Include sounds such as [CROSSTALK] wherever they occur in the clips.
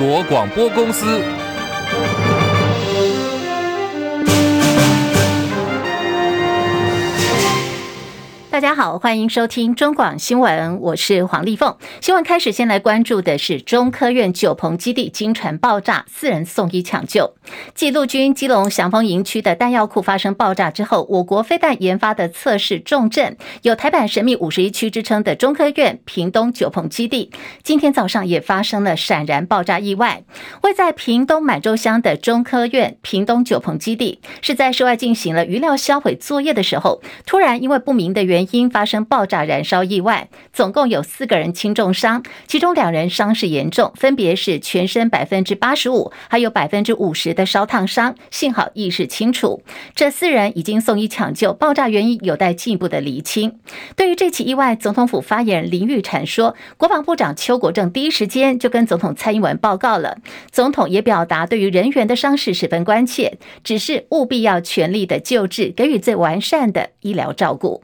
国广播公司。大家好，欢迎收听中广新闻，我是黄丽凤。新闻开始，先来关注的是中科院九鹏基地惊传爆炸，四人送医抢救。继陆军基隆翔丰营区的弹药库发生爆炸之后，我国飞弹研发的测试重镇，有台版神秘五十一区之称的中科院屏东九鹏基地，今天早上也发生了闪燃爆炸意外。位在屏东满洲乡的中科院屏东九鹏基地，是在室外进行了余料销毁作业的时候，突然因为不明的原因。发生爆炸燃烧意外，总共有四个人轻重伤，其中两人伤势严重，分别是全身百分之八十五，还有百分之五十的烧烫伤，幸好意识清楚。这四人已经送医抢救，爆炸原因有待进一步的厘清。对于这起意外，总统府发言人林育产说，国防部长邱国正第一时间就跟总统蔡英文报告了，总统也表达对于人员的伤势十分关切，只是务必要全力的救治，给予最完善的医疗照顾。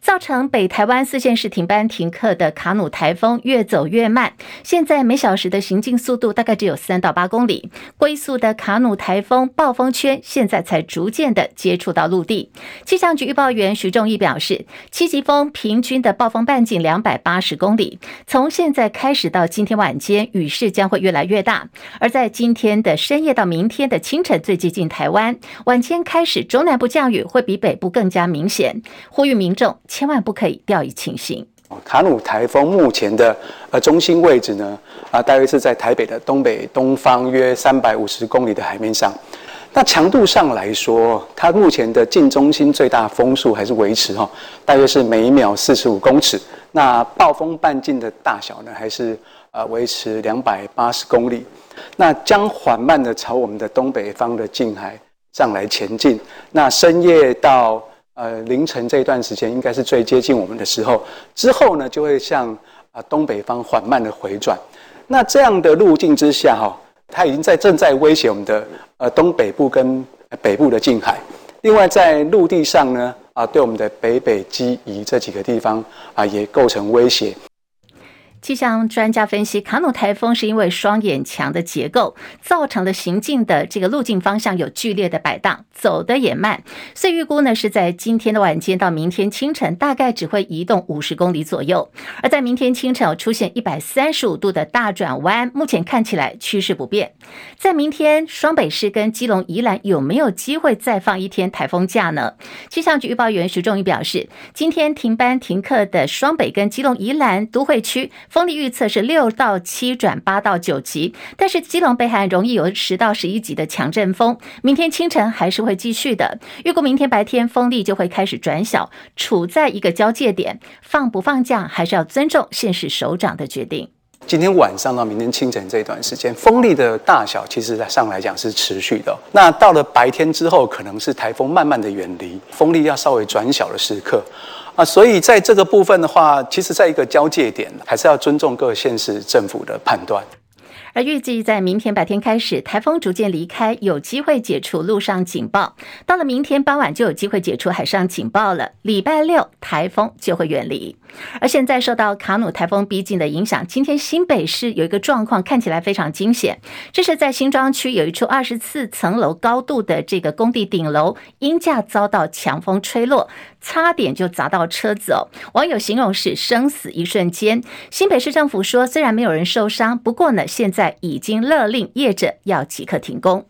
造成北台湾四县市停班停课的卡努台风越走越慢，现在每小时的行进速度大概只有三到八公里。龟速的卡努台风暴风圈现在才逐渐的接触到陆地。气象局预报员徐仲义表示，七级风平均的暴风半径两百八十公里，从现在开始到今天晚间，雨势将会越来越大。而在今天的深夜到明天的清晨最接近台湾，晚间开始中南部降雨会比北部更加明显，呼吁民众。千万不可以掉以轻心。卡努台风目前的呃中心位置呢，啊，大约是在台北的东北东方约三百五十公里的海面上。那强度上来说，它目前的近中心最大风速还是维持哈，大约是每秒四十五公尺。那暴风半径的大小呢，还是呃维持两百八十公里。那将缓慢的朝我们的东北方的近海上来前进。那深夜到呃，凌晨这一段时间应该是最接近我们的时候，之后呢就会向啊东北方缓慢的回转。那这样的路径之下，哈，它已经在正在威胁我们的呃东北部跟北部的近海。另外在陆地上呢，啊，对我们的北北基夷这几个地方啊，也构成威胁。气象专家分析，卡努台风是因为双眼墙的结构造成的行进的这个路径方向有剧烈的摆荡，走得也慢，所以预估呢是在今天的晚间到明天清晨，大概只会移动五十公里左右。而在明天清晨出现一百三十五度的大转弯，目前看起来趋势不变。在明天，双北市跟基隆、宜兰有没有机会再放一天台风假呢？气象局预报员徐仲义表示，今天停班停课的双北跟基隆、宜兰都会区。风力预测是六到七转八到九级，但是基隆北海岸容易有十到十一级的强阵风。明天清晨还是会继续的，预估明天白天风力就会开始转小，处在一个交界点。放不放假还是要尊重县市首长的决定。今天晚上到明天清晨这一段时间，风力的大小其实上来讲是持续的。那到了白天之后，可能是台风慢慢的远离，风力要稍微转小的时刻。啊，所以在这个部分的话，其实在一个交界点，还是要尊重各县市政府的判断。而预计在明天白天开始，台风逐渐离开，有机会解除陆上警报。到了明天傍晚，就有机会解除海上警报了。礼拜六，台风就会远离。而现在受到卡努台风逼近的影响，今天新北市有一个状况看起来非常惊险，这是在新庄区有一处二十四层楼高度的这个工地顶楼，鹰架遭到强风吹落，差点就砸到车子哦。网友形容是生死一瞬间。新北市政府说，虽然没有人受伤，不过呢，现在。已经勒令业者要即刻停工。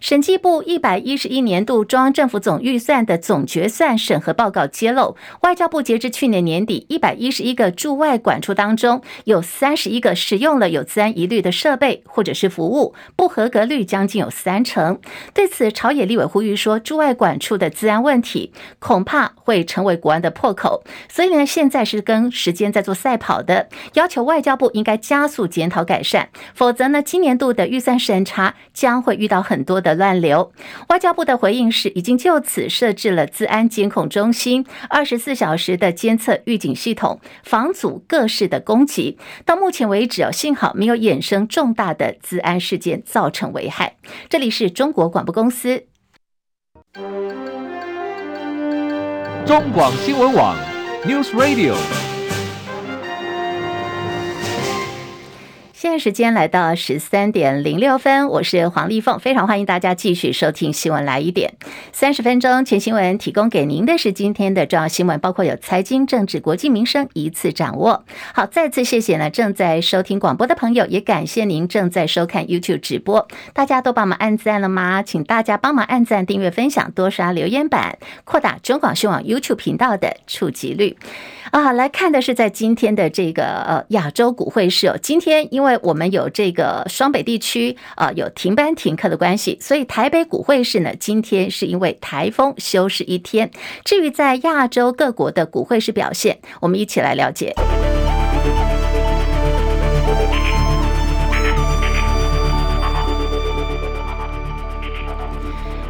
审计部一百一十一年度中央政府总预算的总决算审核报告揭露，外交部截至去年年底，一百一十一个驻外馆处当中，有三十一个使用了有资安疑虑的设备或者是服务，不合格率将近有三成。对此，朝野立委呼吁说，驻外馆处的资安问题恐怕会成为国安的破口。所以呢，现在是跟时间在做赛跑的，要求外交部应该加速检讨改善，否则呢，今年度的预算审查将会遇到很多的。乱流，外交部的回应是，已经就此设置了资安监控中心，二十四小时的监测预警系统，防阻各式的攻击。到目前为止，幸好没有衍生重大的资安事件造成危害。这里是中国广播公司，中广新闻网 News Radio。现在时间来到十三点零六分，我是黄丽凤，非常欢迎大家继续收听新闻来一点三十分钟全新闻，提供给您的是今天的重要新闻，包括有财经、政治、国际、民生一次掌握。好，再次谢谢呢正在收听广播的朋友，也感谢您正在收看 YouTube 直播。大家都帮忙按赞了吗？请大家帮忙按赞、订阅、分享，多刷留言板，扩大中广新闻网 YouTube 频道的触及率。啊，来看的是在今天的这个呃亚洲股汇市哦，今天因为我们有这个双北地区啊有停班停课的关系，所以台北股汇市呢今天是因为台风休市一天。至于在亚洲各国的股汇市表现，我们一起来了解。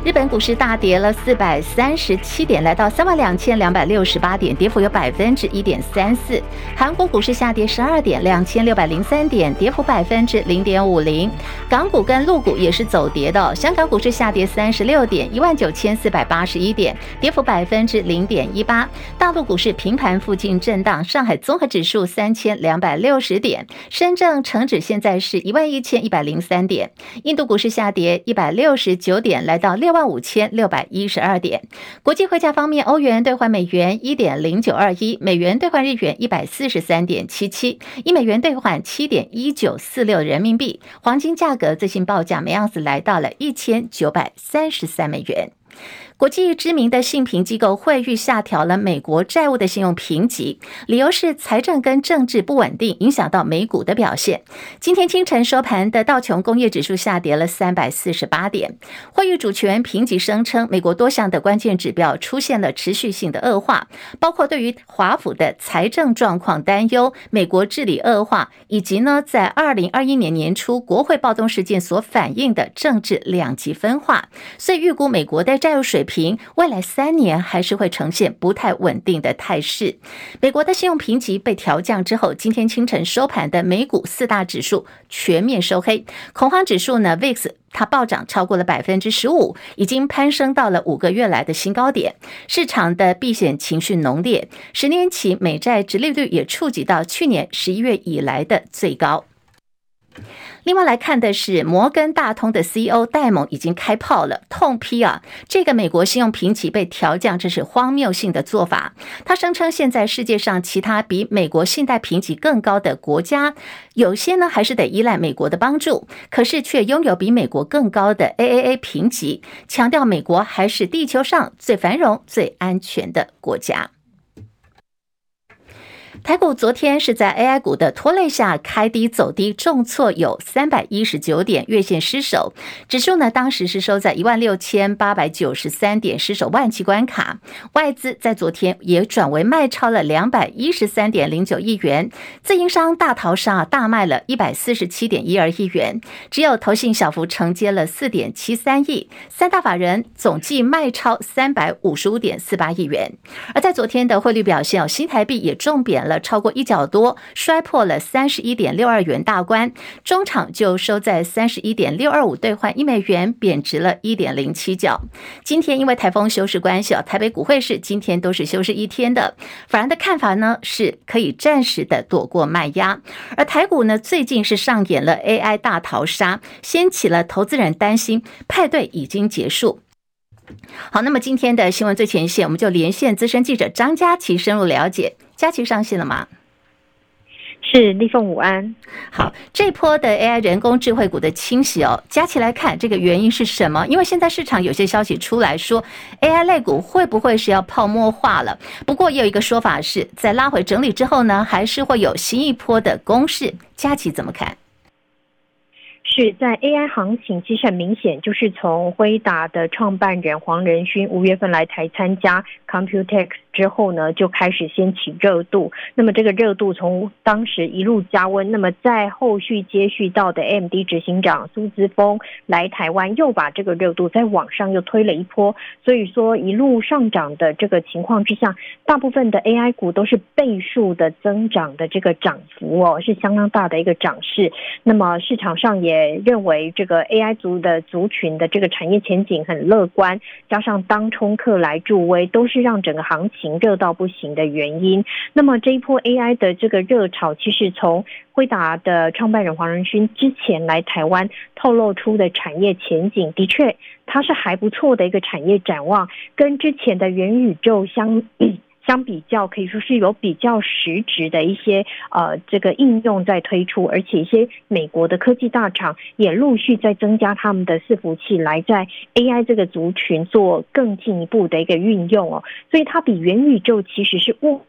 日本股市大跌了四百三十七点，来到三万两千两百六十八点，跌幅有百分之一点三四。韩国股市下跌十二点，两千六百零三点，跌幅百分之零点五零。港股跟陆股也是走跌的，香港股市下跌三十六点，一万九千四百八十一点，跌幅百分之零点一八。大陆股市平盘附近震荡，上海综合指数三千两百六十点，深圳成指现在是一万一千一百零三点。印度股市下跌一百六十九点，来到六。六万五千六百一十二点。国际汇价方面，欧元兑换美元一点零九二一，美元兑换日元一百四十三点七七，一美元兑换七点一九四六人民币。黄金价格最新报价每盎司来到了一千九百三十三美元。国际知名的信评机构惠誉下调了美国债务的信用评级，理由是财政跟政治不稳定影响到美股的表现。今天清晨收盘的道琼工业指数下跌了三百四十八点。惠誉主权评级声称，美国多项的关键指标出现了持续性的恶化，包括对于华府的财政状况担忧、美国治理恶化，以及呢在二零二一年年初国会暴动事件所反映的政治两极分化，所以预估美国的债务水平。评未来三年还是会呈现不太稳定的态势。美国的信用评级被调降之后，今天清晨收盘的美股四大指数全面收黑，恐慌指数呢，VIX 它暴涨超过了百分之十五，已经攀升到了五个月来的新高点。市场的避险情绪浓烈，十年期美债殖利率也触及到去年十一月以来的最高。另外来看的是摩根大通的 CEO 戴蒙已经开炮了，痛批啊，这个美国信用评级被调降，这是荒谬性的做法。他声称，现在世界上其他比美国信贷评级更高的国家，有些呢还是得依赖美国的帮助，可是却拥有比美国更高的 AAA 评级，强调美国还是地球上最繁荣、最安全的国家。台股昨天是在 AI 股的拖累下开低走低，重挫有三百一十九点，月线失守。指数呢，当时是收在一万六千八百九十三点，失守万七关卡。外资在昨天也转为卖超了两百一十三点零九亿元，自营商大逃杀，大卖了一百四十七点一二亿元，只有投信小幅承接了四点七三亿，三大法人总计卖超三百五十五点四八亿元。而在昨天的汇率表现哦，新台币也重贬。了超过一角多，摔破了三十一点六二元大关，中场就收在三十一点六二五兑换一美元，贬值了一点零七角。今天因为台风休市关系啊，台北股汇市今天都是休市一天的。法人的看法呢，是可以暂时的躲过卖压，而台股呢，最近是上演了 AI 大逃杀，掀起了投资人担心派对已经结束。好，那么今天的新闻最前线，我们就连线资深记者张佳琪深入了解。佳琪上线了吗？是立凤午安。好，这波的 AI 人工智慧股的清洗哦，佳琪来看这个原因是什么？因为现在市场有些消息出来说，AI 类股会不会是要泡沫化了？不过也有一个说法是在拉回整理之后呢，还是会有新一波的攻势。佳琪怎么看？是在 AI 行情，其实很明显，就是从辉达的创办人黄仁勋五月份来台参加 Computex 之后呢，就开始掀起热度。那么这个热度从当时一路加温，那么在后续接续到的 M D 执行长苏姿丰来台湾，又把这个热度在网上又推了一波。所以说一路上涨的这个情况之下，大部分的 AI 股都是倍数的增长的这个涨幅哦，是相当大的一个涨势。那么市场上。也认为这个 AI 族的族群的这个产业前景很乐观，加上当冲客来助威，都是让整个行情热到不行的原因。那么这一波 AI 的这个热潮，其实从辉达的创办人黄仁勋之前来台湾透露出的产业前景，的确它是还不错的一个产业展望，跟之前的元宇宙相。相比较，可以说是有比较实质的一些呃这个应用在推出，而且一些美国的科技大厂也陆续在增加他们的伺服器，来在 AI 这个族群做更进一步的一个运用哦。所以它比元宇宙其实是物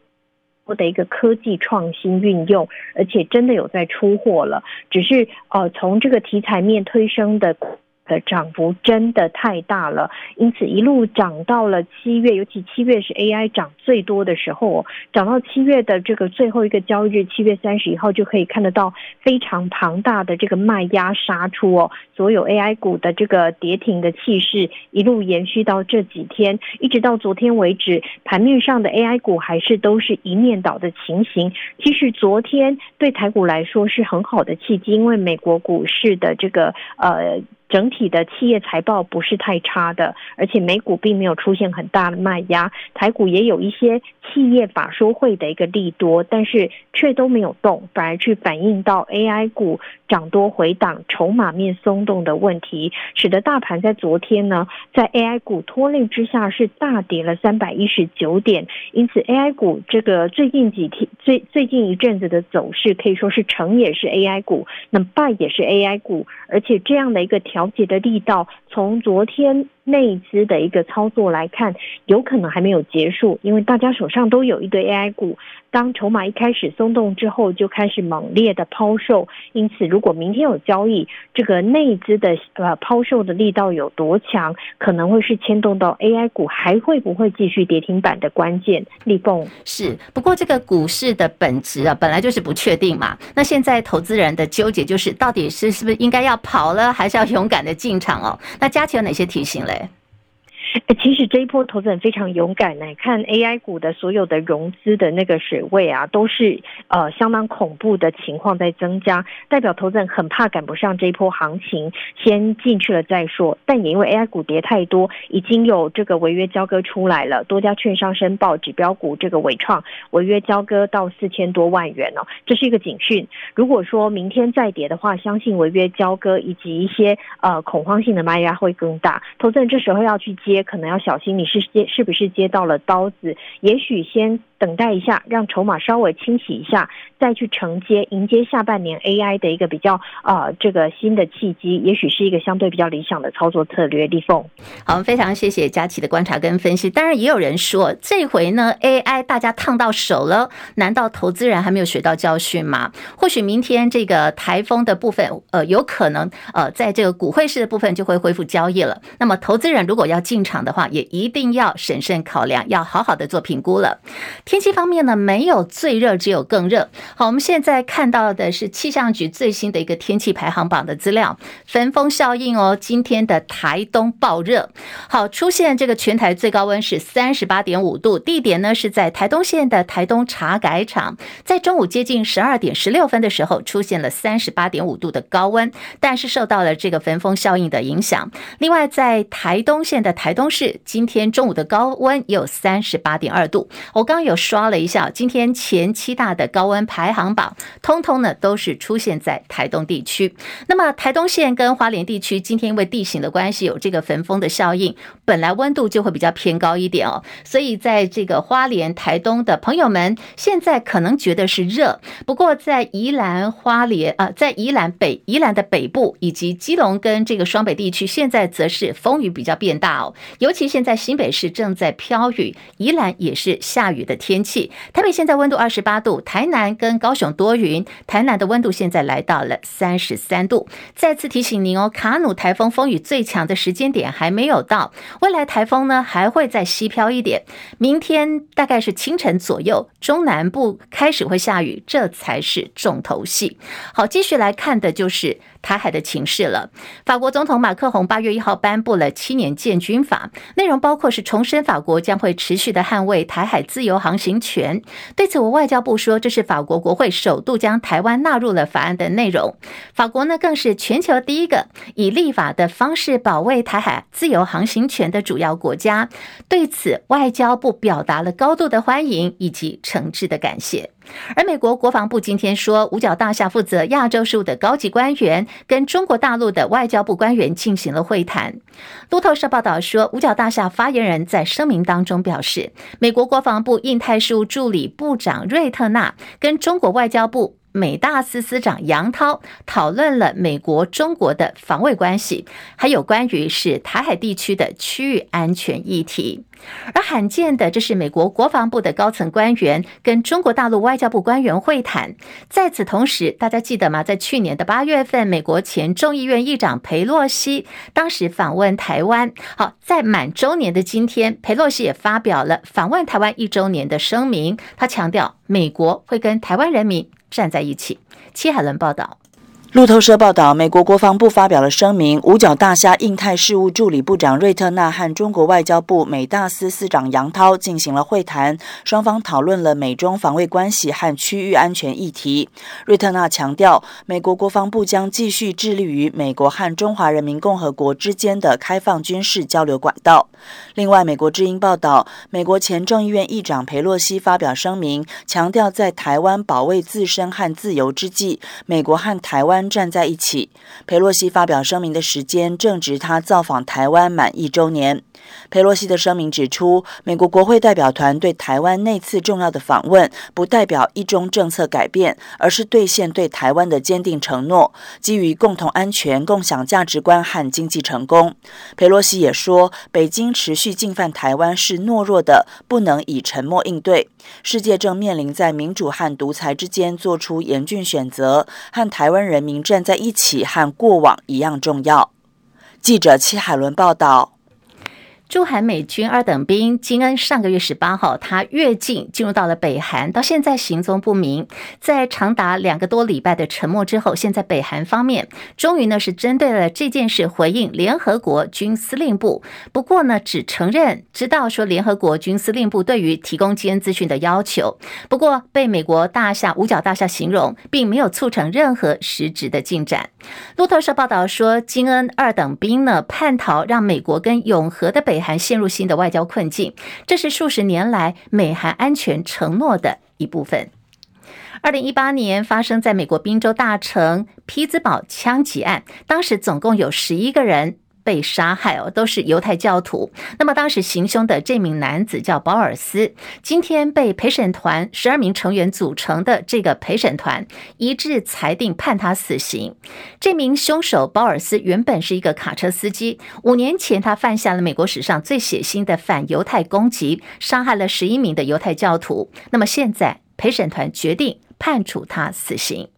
的一个科技创新运用，而且真的有在出货了，只是呃从这个题材面推升的。的涨幅真的太大了，因此一路涨到了七月，尤其七月是 AI 涨最多的时候，涨到七月的这个最后一个交易日，七月三十一号就可以看得到非常庞大的这个卖压杀出哦，所有 AI 股的这个跌停的气势一路延续到这几天，一直到昨天为止，盘面上的 AI 股还是都是一面倒的情形。其实昨天对台股来说是很好的契机，因为美国股市的这个呃。整体的企业财报不是太差的，而且美股并没有出现很大的卖压，台股也有一些企业法说会的一个利多，但是却都没有动，反而去反映到 AI 股涨多回档、筹码面松动的问题，使得大盘在昨天呢，在 AI 股拖累之下是大跌了三百一十九点，因此 AI 股这个最近几天、最最近一阵子的走势可以说是成也是 AI 股，那么败也是 AI 股，而且这样的一个调。调解的力道，从昨天内资的一个操作来看，有可能还没有结束，因为大家手上都有一堆 AI 股。当筹码一开始松动之后，就开始猛烈的抛售。因此，如果明天有交易，这个内资的呃抛售的力道有多强，可能会是牵动到 AI 股还会不会继续跌停板的关键。立凤是，不过这个股市的本质啊，本来就是不确定嘛。那现在投资人的纠结就是，到底是是不是应该要跑了，还是要勇敢的进场哦？那佳琪有哪些提醒嘞？其实这一波投资人非常勇敢呢，看 AI 股的所有的融资的那个水位啊，都是呃相当恐怖的情况在增加，代表投资人很怕赶不上这一波行情，先进去了再说。但也因为 AI 股跌太多，已经有这个违约交割出来了，多家券商申报指标股这个伟创违约交割到四千多万元哦，这是一个警讯。如果说明天再跌的话，相信违约交割以及一些呃恐慌性的卖压会更大，投资人这时候要去接。可能要小心，你是接是不是接到了刀子？也许先等待一下，让筹码稍微清洗一下，再去承接迎接下半年 AI 的一个比较啊、这个新的契机，也许是一个相对比较理想的操作策略。立凤，好，非常谢谢佳琪的观察跟分析。当然，也有人说，这回呢 AI 大家烫到手了，难道投资人还没有学到教训吗？或许明天这个台风的部分，呃，有可能呃，在这个股汇市的部分就会恢复交易了。那么，投资人如果要进场，场的话，也一定要审慎考量，要好好的做评估了。天气方面呢，没有最热，只有更热。好，我们现在看到的是气象局最新的一个天气排行榜的资料，焚风效应哦，今天的台东爆热，好，出现这个全台最高温是三十八点五度，地点呢是在台东县的台东茶改场，在中午接近十二点十六分的时候，出现了三十八点五度的高温，但是受到了这个焚风效应的影响。另外，在台东县的台东是今天中午的高温有三十八点二度，我刚刚有刷了一下，今天前七大的高温排行榜，通通呢都是出现在台东地区。那么台东县跟花莲地区今天因为地形的关系，有这个焚风的效应，本来温度就会比较偏高一点哦，所以在这个花莲、台东的朋友们，现在可能觉得是热，不过在宜兰、花莲啊，在宜兰北、宜兰的北部以及基隆跟这个双北地区，现在则是风雨比较变大哦。尤其现在新北市正在飘雨，宜兰也是下雨的天气。台北现在温度二十八度，台南跟高雄多云，台南的温度现在来到了三十三度。再次提醒您哦，卡努台风风雨最强的时间点还没有到，未来台风呢还会再西飘一点。明天大概是清晨左右，中南部开始会下雨，这才是重头戏。好，继续来看的就是。台海的情势了。法国总统马克宏八月一号颁布了七年建军法，内容包括是重申法国将会持续的捍卫台海自由航行权。对此，我外交部说，这是法国国会首度将台湾纳入了法案的内容。法国呢，更是全球第一个以立法的方式保卫台海自由航行权的主要国家。对此，外交部表达了高度的欢迎以及诚挚的感谢。而美国国防部今天说，五角大厦负责亚洲事务的高级官员跟中国大陆的外交部官员进行了会谈。路透社报道说，五角大厦发言人在声明当中表示，美国国防部印太事务助理部长瑞特纳跟中国外交部。美大司司长杨涛讨论了美国、中国的防卫关系，还有关于是台海地区的区域安全议题。而罕见的，这是美国国防部的高层官员跟中国大陆外交部官员会谈。在此同时，大家记得吗？在去年的八月份，美国前众议院议长佩洛西当时访问台湾。好，在满周年的今天，佩洛西也发表了访问台湾一周年的声明。他强调，美国会跟台湾人民。站在一起。戚海伦报道。路透社报道，美国国防部发表了声明，五角大厦印太事务助理部长瑞特纳和中国外交部美大司司长杨涛进行了会谈，双方讨论了美中防卫关系和区域安全议题。瑞特纳强调，美国国防部将继续致力于美国和中华人民共和国之间的开放军事交流管道。另外，美国之音报道，美国前众议院议长裴洛西发表声明，强调在台湾保卫自身和自由之际，美国和台湾。站在一起。裴洛西发表声明的时间正值他造访台湾满一周年。裴洛西的声明指出，美国国会代表团对台湾那次重要的访问，不代表一中政策改变，而是兑现对台湾的坚定承诺，基于共同安全、共享价值观和经济成功。裴洛西也说，北京持续进犯台湾是懦弱的，不能以沉默应对。世界正面临在民主和独裁之间做出严峻选择，和台湾人民站在一起，和过往一样重要。记者戚海伦报道。驻韩美军二等兵金恩上个月十八号，他越境进入到了北韩，到现在行踪不明。在长达两个多礼拜的沉默之后，现在北韩方面终于呢是针对了这件事回应联合国军司令部，不过呢只承认知道说联合国军司令部对于提供金恩资讯的要求，不过被美国大厦五角大厦形容，并没有促成任何实质的进展。路透社报道说，金恩二等兵呢叛逃，让美国跟永和的北。还陷入新的外交困境，这是数十年来美韩安全承诺的一部分。二零一八年发生在美国宾州大城匹兹堡枪击案，当时总共有十一个人。被杀害哦，都是犹太教徒。那么当时行凶的这名男子叫保尔斯，今天被陪审团十二名成员组成的这个陪审团一致裁定判他死刑。这名凶手保尔斯原本是一个卡车司机，五年前他犯下了美国史上最血腥的反犹太攻击，杀害了十一名的犹太教徒。那么现在陪审团决定判处他死刑。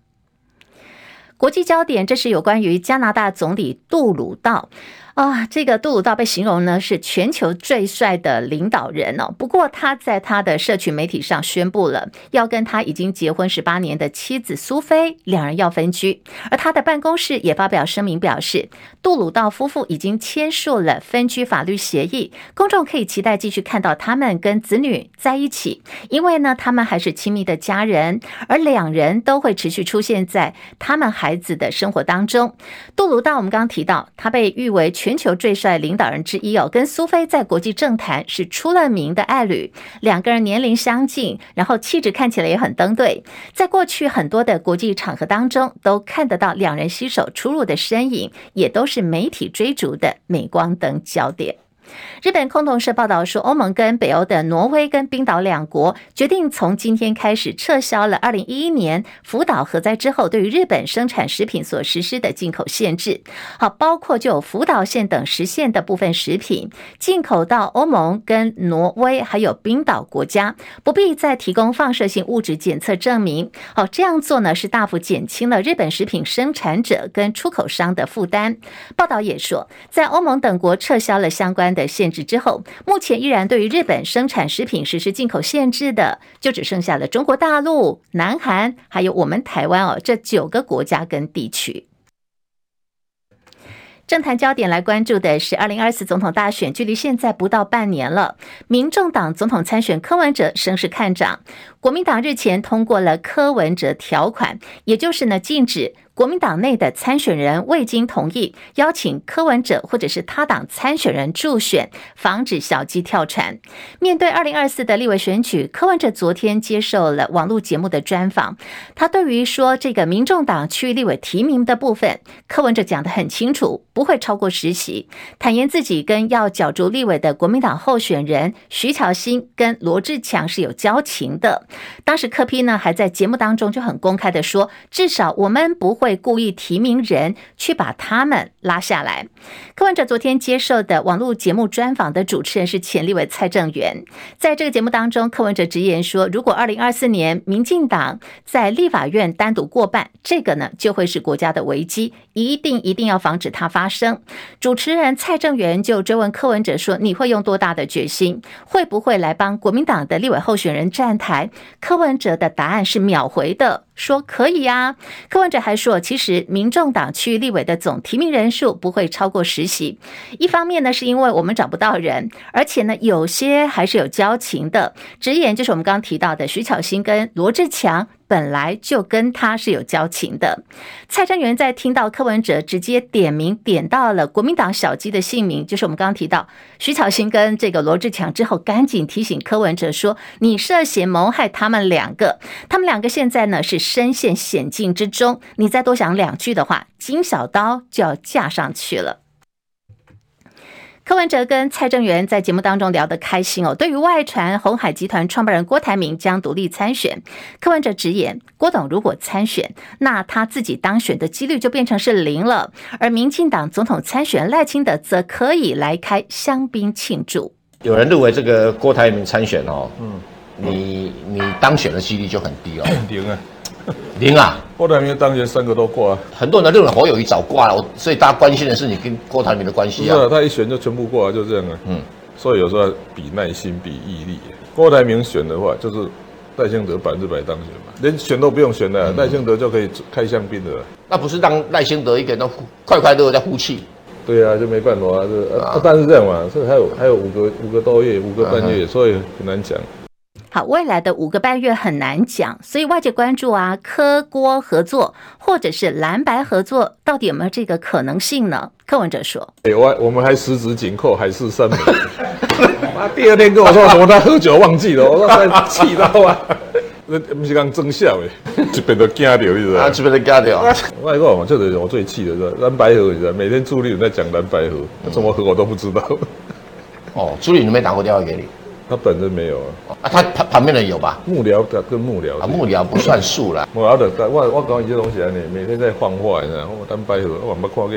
国际焦点，这是有关于加拿大总理杜鲁道。啊，这个杜鲁道被形容呢是全球最帅的领导人哦。不过他在他的社群媒体上宣布了要跟他已经结婚十八年的妻子苏菲两人要分居，而他的办公室也发表声明表示，杜鲁道夫妇已经签署了分居法律协议，公众可以期待继续看到他们跟子女在一起，因为呢他们还是亲密的家人，而两人都会持续出现在他们孩子的生活当中。杜鲁道我们刚刚提到，他被誉为。全球最帅领导人之一哦，跟苏菲在国际政坛是出了名的爱侣，两个人年龄相近，然后气质看起来也很登对，在过去很多的国际场合当中，都看得到两人携手出入的身影，也都是媒体追逐的镁光灯焦点。日本共同社报道说，欧盟跟北欧的挪威跟冰岛两国决定从今天开始撤销了2011年福岛核灾之后对于日本生产食品所实施的进口限制。好，包括就福岛县等实现的部分食品进口到欧盟跟挪威还有冰岛国家，不必再提供放射性物质检测证明。好，这样做呢是大幅减轻了日本食品生产者跟出口商的负担。报道也说，在欧盟等国撤销了相关的。限制之后，目前依然对于日本生产食品实施进口限制的，就只剩下了中国大陆、南韩，还有我们台湾哦，这九个国家跟地区。政坛焦点来关注的是二零二四总统大选，距离现在不到半年了。民众党总统参选柯文哲声势看涨，国民党日前通过了柯文哲条款，也就是呢禁止。国民党内的参选人未经同意邀请柯文哲或者是他党参选人助选，防止小鸡跳船。面对二零二四的立委选举，柯文哲昨天接受了网络节目的专访。他对于说这个民众党区域立委提名的部分，柯文哲讲得很清楚，不会超过十席。坦言自己跟要角逐立委的国民党候选人徐巧芯跟罗智强是有交情的。当时柯批呢还在节目当中就很公开的说，至少我们不会。会故意提名人去把他们拉下来。柯文哲昨天接受的网络节目专访的主持人是前立委蔡正元，在这个节目当中，柯文哲直言说，如果二零二四年民进党在立法院单独过半，这个呢就会是国家的危机，一定一定要防止它发生。主持人蔡正元就追问柯文哲说：“你会用多大的决心？会不会来帮国民党的立委候选人站台？”柯文哲的答案是秒回的。说可以呀、啊，柯文哲还说，其实民众党区立委的总提名人数不会超过十席。一方面呢，是因为我们找不到人，而且呢，有些还是有交情的。直言就是我们刚刚提到的徐巧芯跟罗志强。本来就跟他是有交情的。蔡正元在听到柯文哲直接点名点到了国民党小鸡的姓名，就是我们刚刚提到徐巧芯跟这个罗志强之后，赶紧提醒柯文哲说：“你涉嫌谋害他们两个，他们两个现在呢是深陷险境之中，你再多想两句的话，金小刀就要架上去了。”柯文哲跟蔡正元在节目当中聊得开心哦。对于外传红海集团创办人郭台铭将独立参选，柯文哲直言，郭董如果参选，那他自己当选的几率就变成是零了。而民进党总统参选赖清德则可以来开香槟庆祝。有人认为这个郭台铭参选哦，嗯，你你当选的几率就很低哦，零啊。[LAUGHS] 零啊！郭台铭当选三个都挂、啊，很多人认为侯友谊早挂了，所以大家关心的是你跟郭台铭的关系啊。是啊，他一选就全部挂，就这样啊。嗯，所以有时候比耐心，比毅力。郭台铭选的话，就是赖清德百分之百当选嘛，连选都不用选的，赖、嗯、清德就可以开香槟的了。那不是让赖清德一个人都快快乐乐在呼气？对啊，就没办法啊，这啊，但是这样嘛，这还有还有五个五个多月，五个半月，所以很难讲。好，未来的五个半月很难讲，所以外界关注啊，科郭合作或者是蓝白合作，到底有没有这个可能性呢？柯文哲说：“有啊，我们还十指紧扣，海誓山盟。他 [LAUGHS] 第二天跟我说什么？他喝酒忘记了，我说他气到啊，那不是刚真笑诶，这边都惊掉，你知道啊？这边都惊掉。外国嘛，这个我最气的是蓝白合，你知道，每天朱立伦在讲蓝白合，怎么合我都不知道。哦，朱立伦没打过电话给你。”他本人没有啊，啊，他他旁边人有吧？幕僚的跟幕僚啊，幕僚不算数了。[LAUGHS] 幕僚的，我我讲一些东西啊，你每天在放话，你知道？我单白盒，我没看过，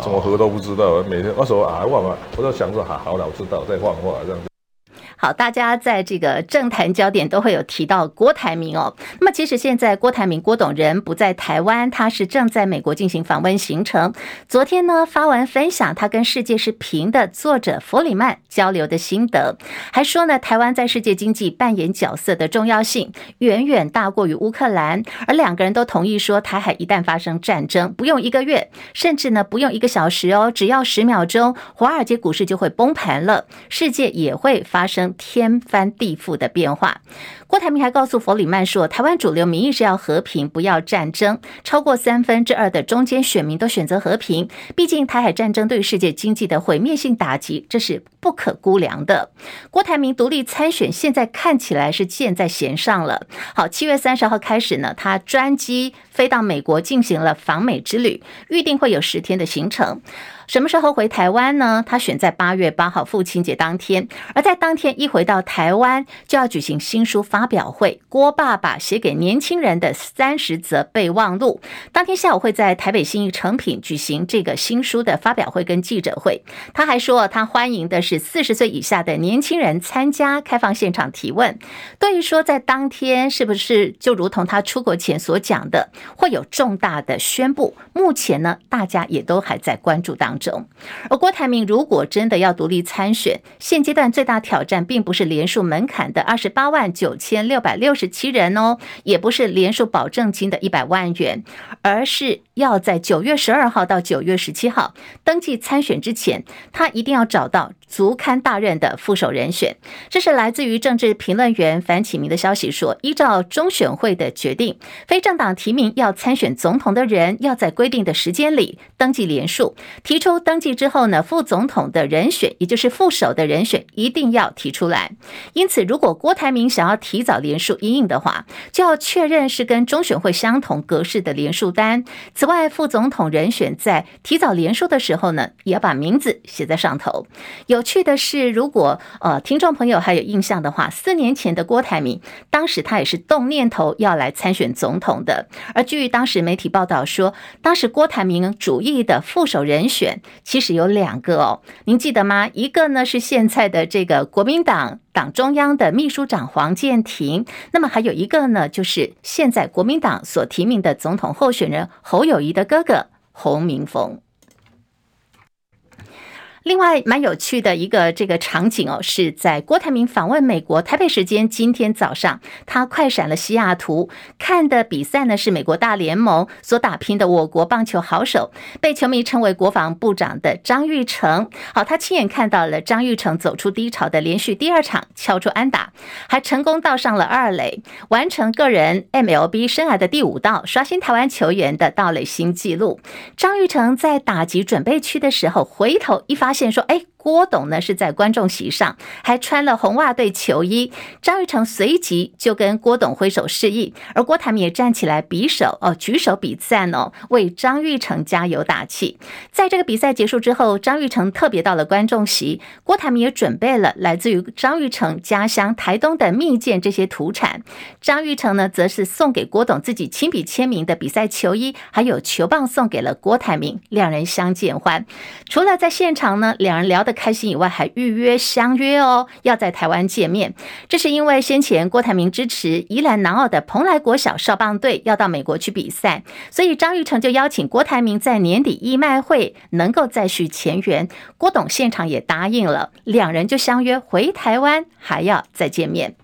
怎么喝都不知道。每天我说啊，我嘛，我就想说，好好了，我知道在放话这样子。好，大家在这个政坛焦点都会有提到郭台铭哦。那么，其实现在郭台铭郭董人不在台湾，他是正在美国进行访问行程。昨天呢，发文分享他跟世界是平的作者弗里曼交流的心得，还说呢，台湾在世界经济扮演角色的重要性远远大过于乌克兰。而两个人都同意说，台海一旦发生战争，不用一个月，甚至呢不用一个小时哦，只要十秒钟，华尔街股市就会崩盘了，世界也会发生。天翻地覆的变化。郭台铭还告诉弗里曼说，台湾主流民意是要和平，不要战争。超过三分之二的中间选民都选择和平。毕竟台海战争对世界经济的毁灭性打击，这是不可估量的。郭台铭独立参选，现在看起来是箭在弦上了。好，七月三十号开始呢，他专机飞到美国进行了访美之旅，预定会有十天的行程。什么时候回台湾呢？他选在八月八号父亲节当天，而在当天一回到台湾，就要举行新书发表会。郭爸爸写给年轻人的三十则备忘录，当天下午会在台北新义成品举行这个新书的发表会跟记者会。他还说，他欢迎的是四十岁以下的年轻人参加开放现场提问。对于说在当天是不是就如同他出国前所讲的，会有重大的宣布？目前呢，大家也都还在关注当中。中。而郭台铭如果真的要独立参选，现阶段最大挑战并不是连署门槛的二十八万九千六百六十七人哦，也不是连署保证金的一百万元，而是要在九月十二号到九月十七号登记参选之前，他一定要找到足堪大任的副手人选。这是来自于政治评论员樊启明的消息说，依照中选会的决定，非政党提名要参选总统的人，要在规定的时间里登记联署，提出登记之后呢，副总统的人选，也就是副手的人选，一定要提出来。因此，如果郭台铭想要提早联署因应的话，就要确认是跟中选会相同格式的联署单。此外，副总统人选在提早联署的时候呢，也要把名字写在上头。有有趣的是，如果呃听众朋友还有印象的话，四年前的郭台铭，当时他也是动念头要来参选总统的。而据当时媒体报道说，当时郭台铭主义的副手人选其实有两个哦，您记得吗？一个呢是现在的这个国民党党中央的秘书长黄健庭，那么还有一个呢，就是现在国民党所提名的总统候选人侯友谊的哥哥侯明峰。另外，蛮有趣的一个这个场景哦，是在郭台铭访问美国台北时间今天早上，他快闪了西雅图看的比赛呢，是美国大联盟所打拼的我国棒球好手，被球迷称为国防部长的张玉成。好，他亲眼看到了张玉成走出低潮的连续第二场敲出安打，还成功盗上了二垒，完成个人 MLB 生涯的第五盗，刷新台湾球员的盗垒新纪录。张玉成在打击准备区的时候，回头一发现。说，哎。郭董呢是在观众席上，还穿了红袜队球衣。张玉成随即就跟郭董挥手示意，而郭台铭也站起来比手哦，举手比赞哦，为张玉成加油打气。在这个比赛结束之后，张玉成特别到了观众席，郭台铭也准备了来自于张玉成家乡台东的蜜饯这些土产。张玉成呢，则是送给郭董自己亲笔签名的比赛球衣，还有球棒送给了郭台铭，两人相见欢。除了在现场呢，两人聊得开心以外，还预约相约哦，要在台湾见面。这是因为先前郭台铭支持宜兰南澳的蓬莱国小少棒队要到美国去比赛，所以张玉成就邀请郭台铭在年底义卖会能够再续前缘。郭董现场也答应了，两人就相约回台湾，还要再见面。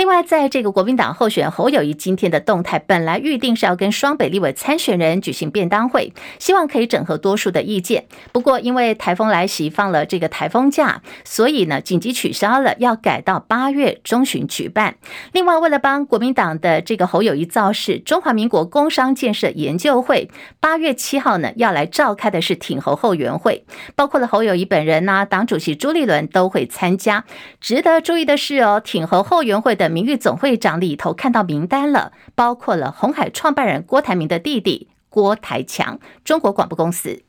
另外，在这个国民党候选侯友谊今天的动态，本来预定是要跟双北立委参选人举行便当会，希望可以整合多数的意见。不过，因为台风来袭，放了这个台风假，所以呢，紧急取消了，要改到八月中旬举办。另外，为了帮国民党的这个侯友谊造势，中华民国工商建设研究会八月七号呢要来召开的是挺侯后援会，包括了侯友谊本人呐、党主席朱立伦都会参加。值得注意的是哦，挺侯后援会的名誉总会长里头看到名单了，包括了红海创办人郭台铭的弟弟郭台强。中国广播公司。